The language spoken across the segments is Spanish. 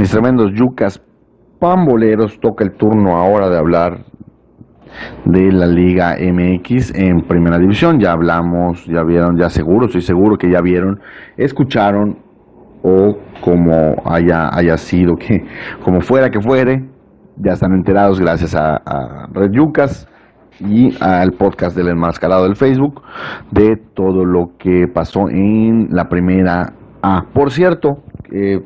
Mis tremendos yucas pamboleros, toca el turno ahora de hablar de la Liga MX en Primera División. Ya hablamos, ya vieron, ya seguro, estoy seguro que ya vieron, escucharon o como haya, haya sido, que como fuera que fuere, ya están enterados gracias a, Red Yucas y al podcast del enmascarado del Facebook de todo lo que pasó en la primera A. Por cierto, eh,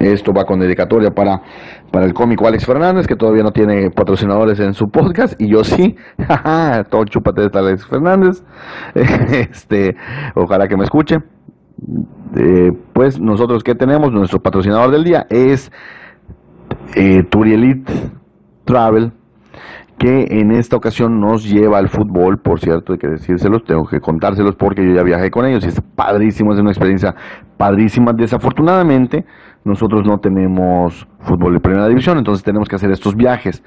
esto va con dedicatoria para, para el cómico Alex Fernández, que todavía no tiene patrocinadores en su podcast, y yo sí. Todo chúpate de Alex Fernández. este, ojalá que me escuche. Eh, pues nosotros que tenemos, nuestro patrocinador del día es eh, Turielit Travel que en esta ocasión nos lleva al fútbol, por cierto, hay que decírselos, tengo que contárselos porque yo ya viajé con ellos y es padrísimo, es una experiencia padrísima. Desafortunadamente, nosotros no tenemos fútbol de primera división, entonces tenemos que hacer estos viajes.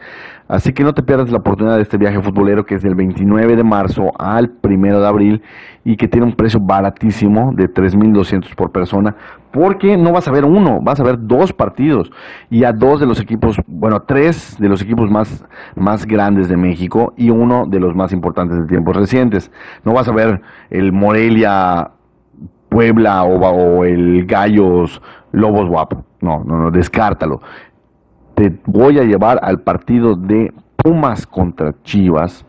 Así que no te pierdas la oportunidad de este viaje futbolero que es del 29 de marzo al 1 de abril y que tiene un precio baratísimo de 3.200 por persona, porque no vas a ver uno, vas a ver dos partidos y a dos de los equipos, bueno, tres de los equipos más, más grandes de México y uno de los más importantes de tiempos recientes. No vas a ver el Morelia Puebla o, el Gallos Lobos Guapo. No, no, no, descártalo. Te voy a llevar al partido de Pumas contra Chivas,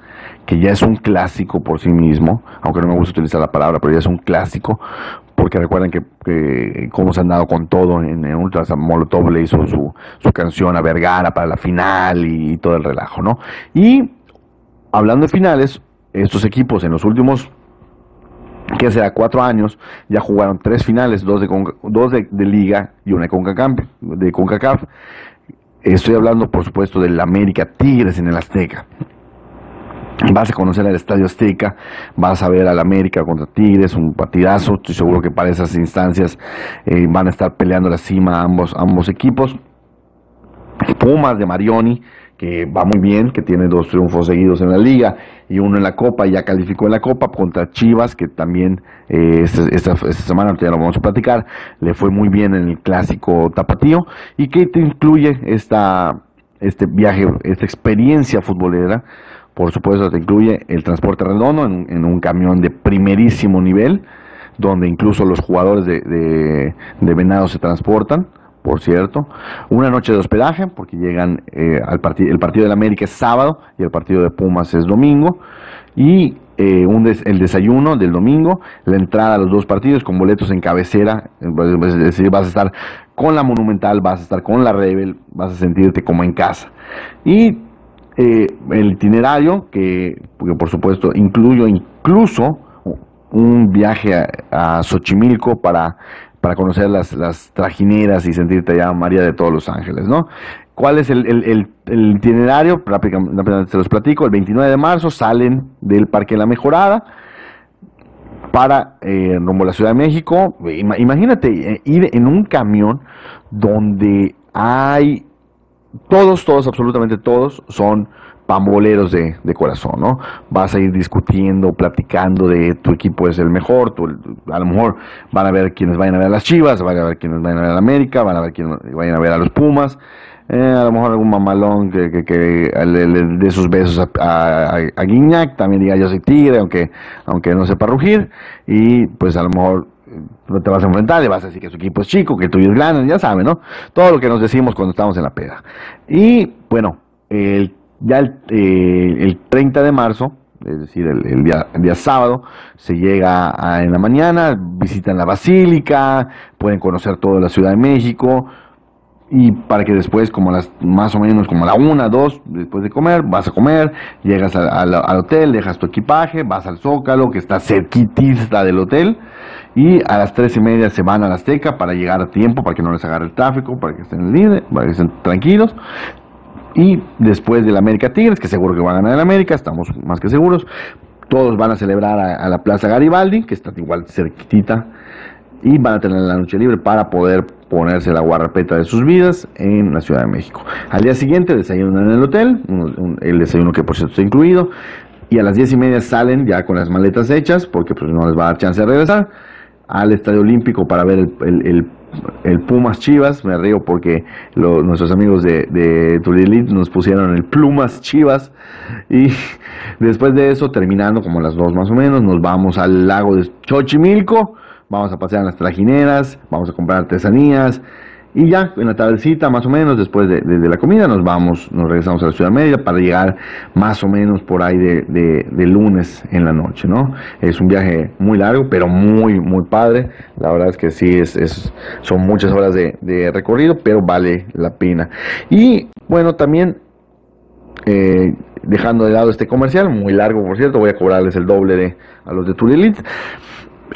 que ya es un clásico por sí mismo, aunque no me gusta utilizar la palabra, pero ya es un clásico, porque recuerden que, cómo se han dado con todo en, en Ultras, Molotov le hizo su, su canción a Vergara para la final y, y todo el relajo, ¿no? Y hablando de finales, estos equipos en los últimos que será cuatro años, ya jugaron tres finales, dos de, dos de, liga y una de CONCACAF, de CONCACAF. Estoy hablando, por supuesto, del América Tigres en el Azteca. Vas a conocer el Estadio Azteca, vas a ver al América contra Tigres, un partidazo. Estoy seguro que para esas instancias eh, van a estar peleando la cima ambos, ambos equipos. Pumas de Marioni, que va muy bien, que tiene dos triunfos seguidos en la liga y uno en la Copa, ya calificó en la Copa contra Chivas, que también eh, esta, semana, ya lo vamos a platicar, le fue muy bien en el clásico tapatío, y que te incluye esta, este viaje, esta experiencia futbolera, por supuesto te incluye el transporte redondo en, un camión de primerísimo nivel, donde incluso los jugadores de, de, de Venado se transportan, por cierto. Una noche de hospedaje, porque llegan eh, al partido, el partido de la América es sábado y el partido de Pumas es domingo. Y eh, un el desayuno del domingo, la entrada a los dos partidos con boletos en cabecera, es decir, vas a estar con la Monumental, vas a estar con la Rebel, vas a sentirte como en casa. Y eh, el itinerario, que, por supuesto incluyo incluso un viaje a Xochimilco para para conocer las, las trajineras y sentirte ya María de todos los ángeles, ¿no? ¿Cuál es el, el, el, itinerario? Rápidamente se los platico. El 29 de marzo salen del Parque La Mejorada para eh, rumbo a la Ciudad de México. Imagínate eh, ir en un camión donde hay todos, todos, absolutamente todos son pamboleros de, de, corazón, ¿no? Vas a ir discutiendo, platicando de tu equipo es el mejor, a lo mejor van a ver quienes vayan a ver a las Chivas, van a ver quienes vayan a ver a la América, van a ver quienes vayan a ver a los Pumas, eh, a lo mejor algún mamalón que, que, que le, dé sus besos a, a, Guiñac, también diga yo soy tigre, aunque, aunque no sepa rugir, y pues a lo mejor no eh, te vas a enfrentar, le vas a decir que su equipo es chico, que tuyo es grande, ya saben, ¿no? Todo lo que nos decimos cuando estamos en la peda. Y bueno, el ya el, eh, el 30 de marzo, es decir, el, día, el día, sábado, se llega en la mañana, visitan la basílica, pueden conocer toda la Ciudad de México, y para que después, como las más o menos como a la una, dos, después de comer, vas a comer, llegas al hotel, dejas tu equipaje, vas al Zócalo, que está cerquitista del hotel, y a las tres y media se van a la Azteca para llegar a tiempo, para que no les agarre el tráfico, para que estén libres, para que estén tranquilos. Y después del América Tigres, que seguro que va a ganar el América, estamos más que seguros. Todos van a celebrar a, la Plaza Garibaldi, que está igual cerquitita, y van a tener la noche libre para poder ponerse la guarrapeta de sus vidas en la Ciudad de México. Al día siguiente desayunan en el hotel, el desayuno que por cierto está incluido, y a las diez y media salen ya con las maletas hechas, porque pues no les va a dar chance de regresar, al Estadio Olímpico para ver el, el Pumas Chivas, me río porque nuestros amigos de, de nos pusieron el Plumas Chivas y después de eso, terminando como las dos más o menos, nos vamos al lago de Xochimilco, vamos a pasear en las trajineras, vamos a comprar artesanías, y ya en la tardecita, más o menos, después de, la comida, nos vamos, nos regresamos a la Ciudad Media para llegar más o menos por ahí de, lunes en la noche, ¿no? Es un viaje muy largo, pero muy, muy padre. La verdad es que sí, es, son muchas horas de, recorrido, pero vale la pena. Y bueno, también eh, dejando de lado este comercial, muy largo por cierto, voy a cobrarles el doble de a los de Tulilit.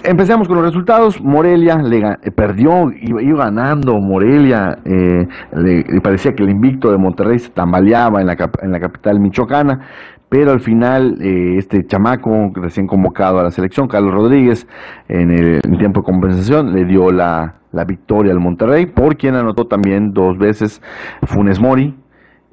Empecemos con los resultados. Morelia le, eh, perdió, iba, iba, ganando. Morelia eh, le, parecía que el invicto de Monterrey se tambaleaba en la, en la capital michoacana, pero al final eh, este chamaco recién convocado a la selección, Carlos Rodríguez, en el tiempo de compensación le dio la, la victoria al Monterrey, por quien anotó también dos veces Funes Mori,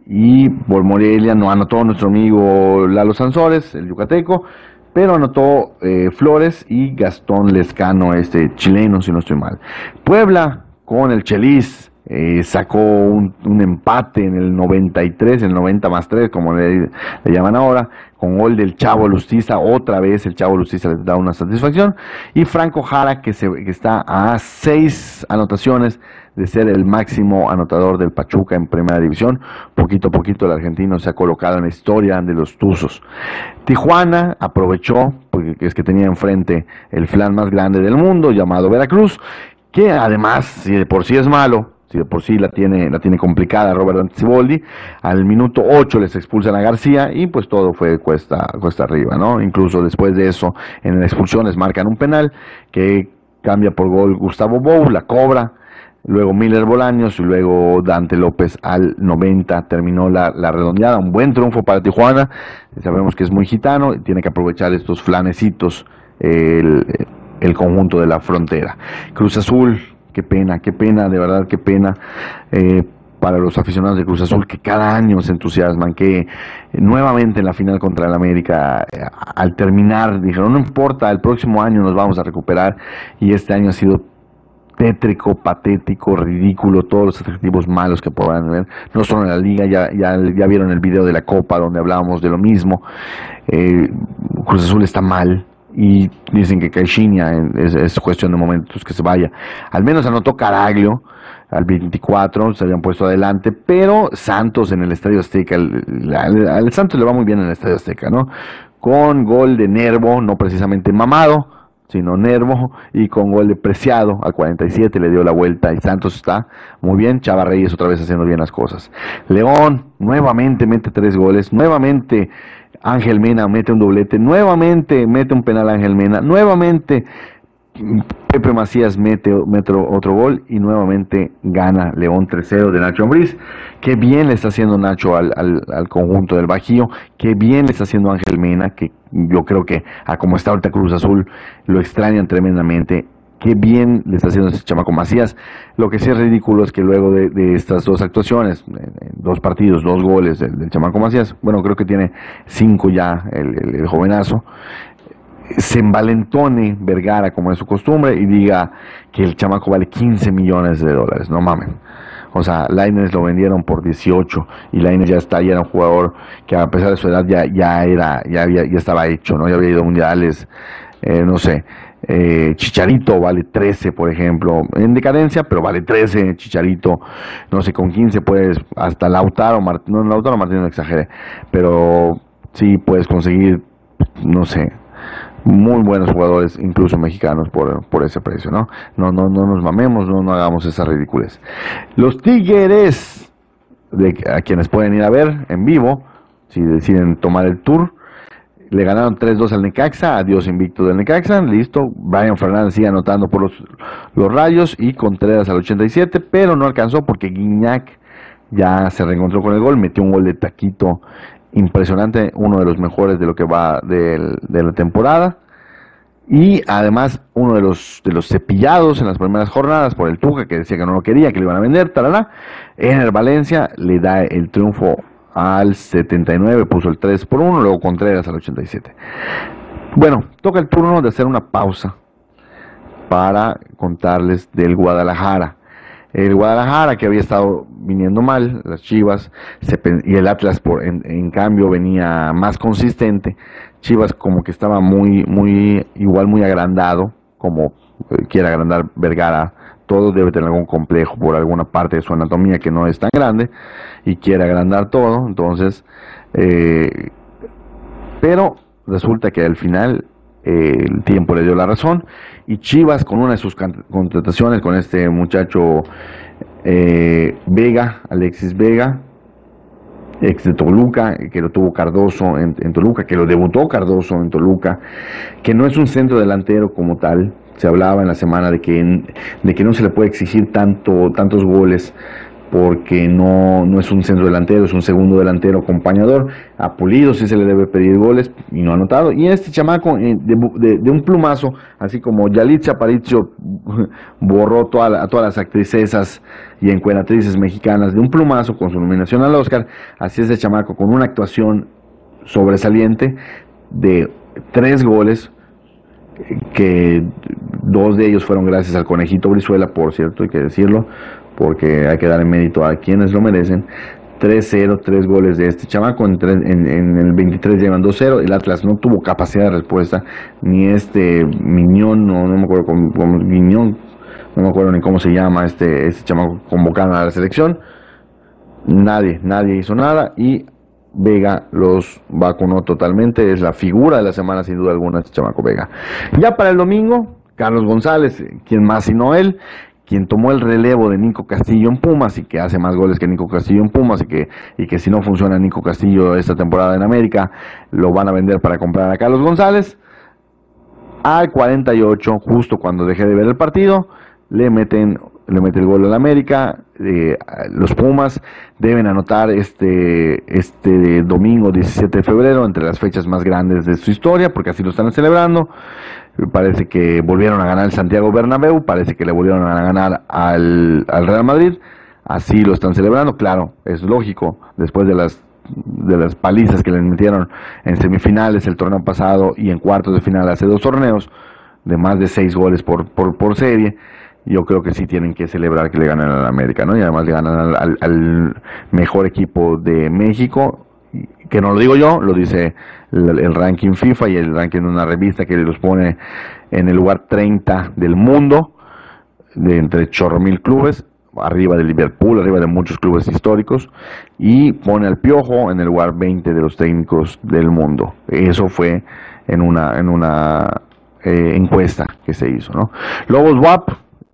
y por Morelia no anotó nuestro amigo Lalo Sansores, el yucateco, pero anotó eh, Flores y Gastón Lescano, este chileno, si no estoy mal. Puebla con el Chelis eh, sacó un, empate en el 93, el 90 más 3, como le, llaman ahora, con gol del Chavo Lustiza, otra vez el Chavo Lustiza les da una satisfacción, y Franco Jara, que, se, que está a seis anotaciones de ser el máximo anotador del Pachuca en primera división. Poquito a poquito el argentino se ha colocado en la historia de los Tuzos. Tijuana aprovechó, porque es que tenía enfrente el flan más grande del mundo, llamado Veracruz, que además, si de por sí es malo, si de por sí la tiene, la tiene complicada Robert Anticiboldi, al minuto 8 les expulsan a García y pues todo fue cuesta, cuesta arriba, ¿no? Incluso después de eso, en la expulsión les marcan un penal que cambia por gol Gustavo Bou, la cobra, luego Miller Bolaños y luego Dante López al 90 terminó la, redondeada, un buen triunfo para Tijuana, sabemos que es muy gitano, y tiene que aprovechar estos flanecitos el, conjunto de la frontera. Cruz Azul, qué pena, qué pena, de verdad qué pena. Eh, para los aficionados de Cruz Azul que cada año se entusiasman, que nuevamente en la final contra el América, eh, al terminar, dijeron, no importa, el próximo año nos vamos a recuperar y este año ha sido tétrico, patético, ridículo, todos los adjetivos malos que puedan ver, no solo en la liga, ya, ya, vieron el video de la Copa donde hablábamos de lo mismo, eh, Cruz Azul está mal, y dicen que Caixinha es, cuestión de momentos que se vaya. Al menos anotó Caraglio al 24, se habían puesto adelante, pero Santos en el Estadio Azteca, al Santos le va muy bien en el Estadio Azteca, ¿no? Con gol de Nervo, no precisamente mamado, sino Nervo, y con gol de Preciado al 47 le dio la vuelta y Santos está muy bien, Chava Reyes otra vez haciendo bien las cosas. León nuevamente mete tres goles, nuevamente Ángel Mena mete un doblete, nuevamente mete un penal Ángel Mena, nuevamente Pepe Macías mete, otro gol y nuevamente gana León 3-0 de Nacho Ambriz. Qué bien le está haciendo Nacho al, al, conjunto del Bajío, qué bien le está haciendo Ángel Mena, que yo creo que a como está ahorita Cruz Azul lo extrañan tremendamente. Qué bien le está haciendo ese chamaco Macías. Lo que sí es ridículo es que luego de, estas dos actuaciones, dos partidos, dos goles del, chamaco Macías, bueno, creo que tiene cinco ya el jovenazo, se envalentone Vergara como es su costumbre y diga que el chamaco vale 15 millones de dólares, no mamen. O sea, Lainez lo vendieron por 18 y Lainez ya está, ya era un jugador que a pesar de su edad ya, ya era, ya había, ya estaba hecho, ¿no? Ya había ido a mundiales, eh, no sé. Eh, Chicharito vale 13, por ejemplo, en decadencia, pero vale 13, Chicharito, no sé, con 15 puedes, hasta Lautaro no, Lautaro Martínez no exagere, pero sí puedes conseguir, no sé, muy buenos jugadores, incluso mexicanos, por, por ese precio, ¿no? No, no, no nos mamemos, no, no hagamos esas ridículas. Los Tigres, de, a quienes pueden ir a ver en vivo, si deciden tomar el tour, le ganaron 3-2 al Necaxa, adiós invicto del Necaxa, listo. Brian Fernández sigue anotando por los, los rayos y Contreras al 87, pero no alcanzó porque Guiñac ya se reencontró con el gol, metió un gol de taquito impresionante, uno de los mejores de lo que va de, la temporada. Y además uno de los, de cepillados en las primeras jornadas por el Tuca, que decía que no lo quería, que lo iban a vender, talala. el Valencia le da el triunfo al 79, puso el 3 por 1, luego Contreras al 87. Bueno, toca el turno de hacer una pausa. para contarles del Guadalajara. El Guadalajara que había estado viniendo mal, las Chivas, y el Atlas por, en, cambio venía más consistente. Chivas como que estaba muy, muy, igual muy agrandado, como eh, quiere agrandar Vergara, todo debe tener algún complejo por alguna parte de su anatomía que no es tan grande y quiere agrandar todo, entonces, eh, pero resulta que al final eh, el tiempo le dio la razón y Chivas con una de sus contrataciones con este muchacho eh, Vega, Alexis Vega, ex de Toluca, que lo tuvo Cardoso en, Toluca, que lo debutó Cardoso en Toluca, que no es un centro delantero como tal. Se hablaba en la semana de que, de que no se le puede exigir tanto, tantos goles porque no, no, es un centro delantero, es un segundo delantero acompañador. A Pulido sí se le debe pedir goles y no ha anotado. Y este chamaco eh, de, un plumazo, así como Yalitza Aparicio borró a todas las actrices y encueratrices mexicanas de un plumazo con su nominación al Oscar, así es el chamaco con una actuación sobresaliente de tres goles que dos de ellos fueron gracias al conejito Brizuela, por cierto, hay que decirlo, porque hay que dar mérito a quienes lo merecen. 3-0, tres goles de este chamaco, en, en, el 23 llevan 2-0, el Atlas no tuvo capacidad de respuesta, ni este Miñón, no, no me acuerdo cómo, Miñón, no me acuerdo ni cómo se llama este, este chamaco convocado a la selección, nadie, nadie hizo nada y Vega los vacunó totalmente, es la figura de la semana sin duda alguna este chamaco Vega. Ya para el domingo, Carlos González, quien más sino él, quien tomó el relevo de Nico Castillo en Pumas y que hace más goles que Nico Castillo en Pumas y que, y que si no funciona Nico Castillo esta temporada en América, lo van a vender para comprar a Carlos González. Al 48, justo cuando dejé de ver el partido, le meten le mete el gol al América. Eh, los Pumas deben anotar este, este domingo 17 de febrero, entre las fechas más grandes de su historia, porque así lo están celebrando. Parece que volvieron a ganar el Santiago Bernabéu, parece que le volvieron a ganar al, Real Madrid. Así lo están celebrando, claro, es lógico, después de las de las palizas que les metieron en semifinales el torneo pasado y en cuartos de final hace dos torneos de más de seis goles por, por, serie, yo creo que sí tienen que celebrar que le ganan al América, ¿no? Y además le ganan al, al mejor equipo de México que no lo digo yo, lo dice el, ranking FIFA y el ranking de una revista que los pone en el lugar 30 del mundo, de entre chorro mil clubes, arriba de Liverpool, arriba de muchos clubes históricos, y pone al Piojo en el lugar 20 de los técnicos del mundo. Eso fue en una, en una eh, encuesta que se hizo. ¿no? Lobos WAP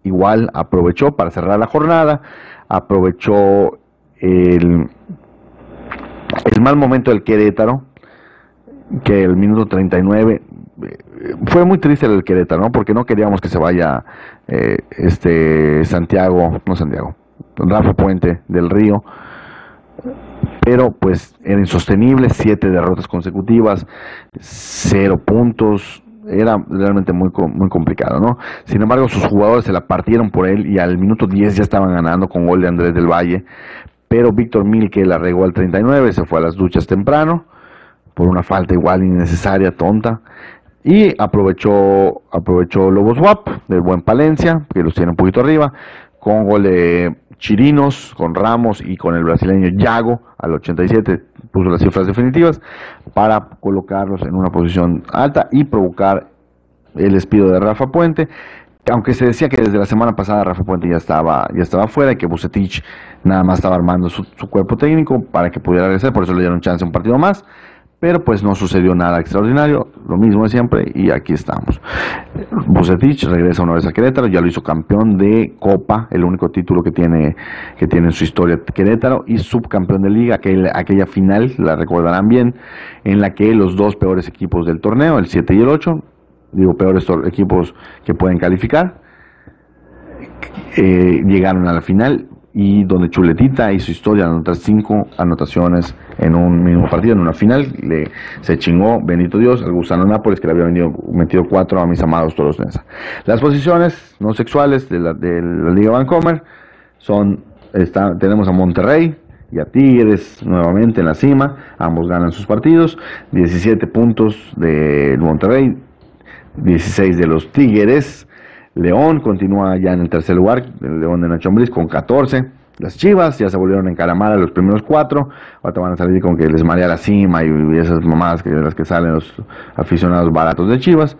igual aprovechó para cerrar la jornada, aprovechó el mal momento del Querétaro, que el minuto 39 eh, fue muy triste el Querétaro. Porque no queríamos que se vaya eh, este Santiago, no Santiago, Rafa Puente del Río, pero pues era insostenible, siete derrotas consecutivas, cero puntos, era realmente muy, muy complicado, ¿no? Sin embargo, sus jugadores se la partieron por él y al minuto 10 ya estaban ganando con gol de Andrés del Valle, pero Víctor Milke la regó al 39, se fue a las duchas temprano, por una falta igual innecesaria, tonta, y aprovechó, aprovechó Lobos WAP del buen Palencia, que los tiene un poquito arriba, con gol de Chirinos, con Ramos y con el brasileño Yago al 87, puso las cifras definitivas para colocarlos en una posición alta y provocar el despido de Rafa Puente. Aunque se decía que desde la semana pasada Rafa Puente ya estaba, ya estaba fuera y que Bucetich nada más estaba armando su, cuerpo técnico para que pudiera regresar, por eso le dieron chance a un partido más, pero pues no sucedió nada extraordinario, lo mismo de siempre y aquí estamos. Bucetich regresa una vez a Querétaro, ya lo hizo campeón de Copa, el único título que tiene, que tiene en su historia Querétaro, y subcampeón de liga, aquella, aquella final, la recordarán bien, en la que los dos peores equipos del torneo, el 7 y el 8, digo, peores equipos que pueden calificar. Eh, llegaron a la final y donde Chuletita hizo historia de anotar cinco anotaciones en un mismo partido, en una final, le, se chingó, bendito Dios, al gusano Nápoles que le había vendido, metido cuatro a mis amados todos Nesa. Las posiciones no sexuales de la, de la Liga Vancomer son, está, tenemos a Monterrey, y a Tigres nuevamente en la cima. Ambos ganan sus partidos. 17 puntos del Monterrey, 16 de los Tigres. León continúa ya en el tercer lugar, el León de Nacho Ambriz con 14. Las Chivas ya se volvieron a a los primeros cuatro. Ahora van a salir con que les marea la cima y esas mamadas que de las que salen los aficionados baratos de Chivas.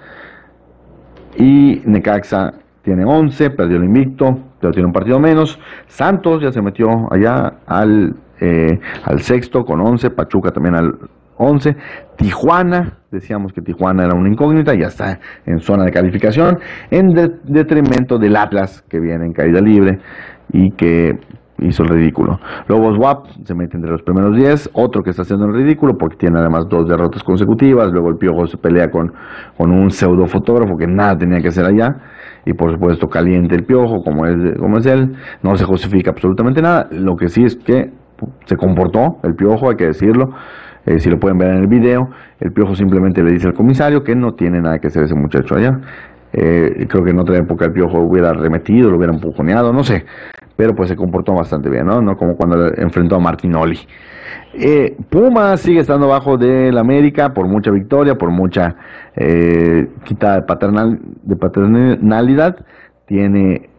Y Necaxa tiene 11, perdió el invicto, pero tiene un partido menos. Santos ya se metió allá al, eh, al sexto con 11, Pachuca también al 11. Tijuana, decíamos que Tijuana era una incógnita, ya está en zona de calificación, en detrimento del Atlas, que viene en caída libre y que hizo el ridículo. Lobos WAP se mete entre los primeros 10, otro que está haciendo el ridículo porque tiene además dos derrotas consecutivas, luego el Piojo se pelea con, con un pseudo fotógrafo que nada tenía que hacer allá, y por supuesto caliente el Piojo como es, como es él, no se justifica absolutamente nada, lo que sí es que se comportó el Piojo, hay que decirlo, eh, si lo pueden ver en el video, el Piojo simplemente le dice al comisario que no tiene nada que hacer ese muchacho allá. Eh, creo que en otra época el Piojo hubiera remetido, lo hubiera empujoneado, no sé pero pues se comportó bastante bien, ¿no? No como cuando enfrentó a Martinoli. Eh, Puma sigue estando bajo del América por mucha victoria, por mucha eh, quita de, paternal, de paternalidad. Tiene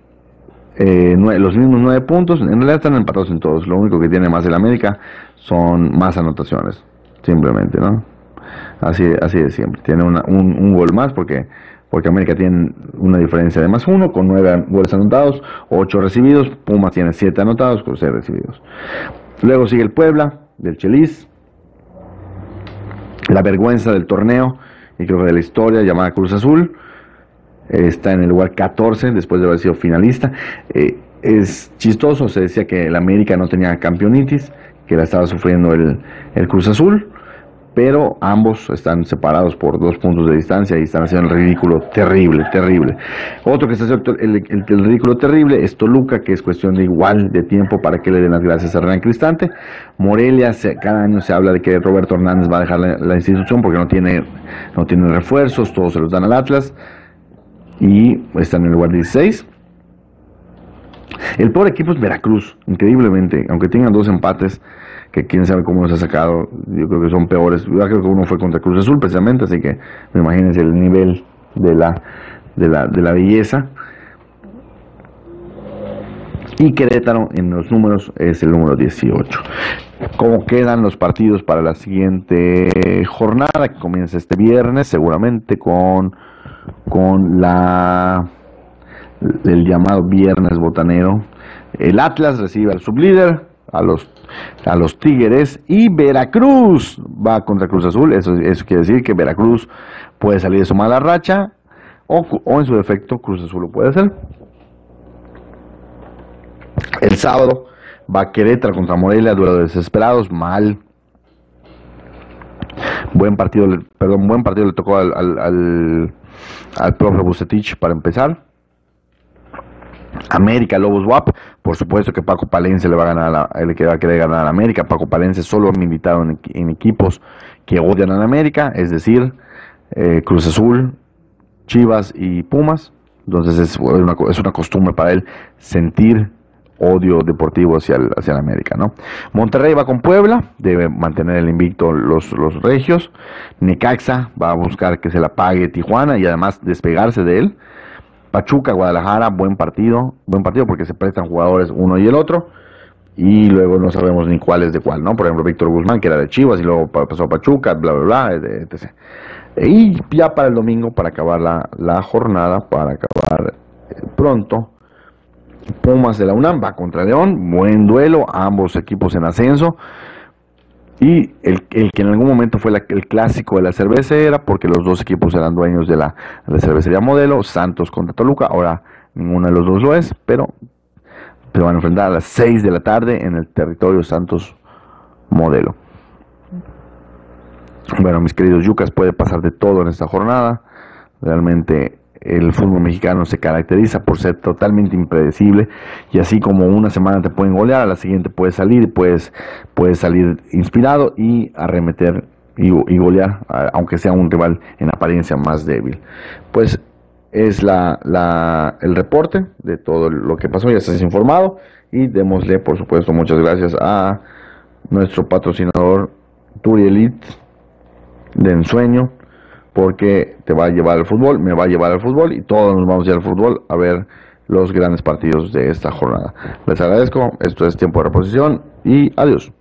eh, los mismos nueve puntos. En realidad están empatados en todos. Lo único que tiene más el América son más anotaciones. Simplemente, ¿no? Así, así de siempre. Tiene un, un gol más porque porque América tiene una diferencia de más uno, con nueve goles anotados, ocho recibidos, Pumas tiene siete anotados, con seis recibidos. Luego sigue el Puebla, del Chelis, la vergüenza del torneo, y creo que de la historia, llamada Cruz Azul, está en el lugar 14 después de haber sido finalista. Eh, es chistoso, se decía que el América no tenía campeonitis, que la estaba sufriendo el, el Cruz Azul pero ambos están separados por dos puntos de distancia y están haciendo el ridículo terrible, terrible. Otro que está haciendo el, ridículo terrible es Toluca, que es cuestión de igual de tiempo para que le den las gracias a Hernán Cristante. Morelia, cada año se habla de que Roberto Hernández va a dejar la, institución porque no tiene, no tiene refuerzos, todos se los dan al Atlas y están en el lugar 16. El peor equipo es Veracruz, increíblemente, aunque tengan dos empates que quién sabe cómo los ha sacado. Yo creo que son peores. Yo creo que uno fue contra Cruz Azul precisamente, así que me imagínense el nivel de la, de la, de la belleza. Y Querétaro en los números es el número 18. ¿Cómo quedan los partidos para la siguiente jornada que comienza este viernes? Seguramente con, con la el llamado viernes botanero. El Atlas recibe al sublíder, a los a los Tigres y Veracruz va contra Cruz Azul. Eso, eso quiere decir que Veracruz puede salir de su mala racha o, en su defecto Cruz Azul lo puede hacer. El sábado va Querétaro contra Morelia, duelo de desesperados, mal. Buen partido, perdón, buen partido le tocó al, al, al, al profe Bucetich para empezar. América Lobos WAP, por supuesto que Paco Palencia le va a ganar a la, que va a querer ganar a América. Paco Palencia solo ha militado en, equipos que odian a América, es decir, eh, Cruz Azul, Chivas y Pumas. Entonces es una, costumbre para él sentir odio deportivo hacia el, hacia el América, ¿no? Monterrey va con Puebla, debe mantener el invicto los, los regios. Necaxa va a buscar que se la pague Tijuana y además despegarse de él. Pachuca, Guadalajara, buen partido, buen partido porque se prestan jugadores uno y el otro. Y luego no sabemos ni cuál es de cuál, ¿no? Por ejemplo, Víctor Guzmán, que era de Chivas, y luego pasó a Pachuca, bla, bla, bla, etc. Y ya para el domingo, para acabar la, la jornada, para acabar eh, pronto, Pumas de la UNAM va contra León, buen duelo, ambos equipos en ascenso. Y el, que en algún momento fue el clásico de la cervecera, porque los dos equipos eran dueños de la, cervecería modelo, Santos contra Toluca, ahora ninguno de los dos lo es, pero se van a enfrentar a las 6 de la tarde en el territorio Santos modelo. Bueno, mis queridos yucas, puede pasar de todo en esta jornada. Realmente el fútbol mexicano se caracteriza por ser totalmente impredecible y así como una semana te pueden golear, a la siguiente puedes salir, puedes, puedes salir inspirado y arremeter y, golear, aunque sea un rival en apariencia más débil. Pues es la, la, el reporte de todo lo que pasó, ya estás informado y démosle por supuesto muchas gracias a nuestro patrocinador Turi Elite de ensueño porque te va a llevar al fútbol, me va a llevar al fútbol y todos nos vamos a ir al fútbol a ver los grandes partidos de esta jornada. Les agradezco, esto es tiempo de reposición y adiós.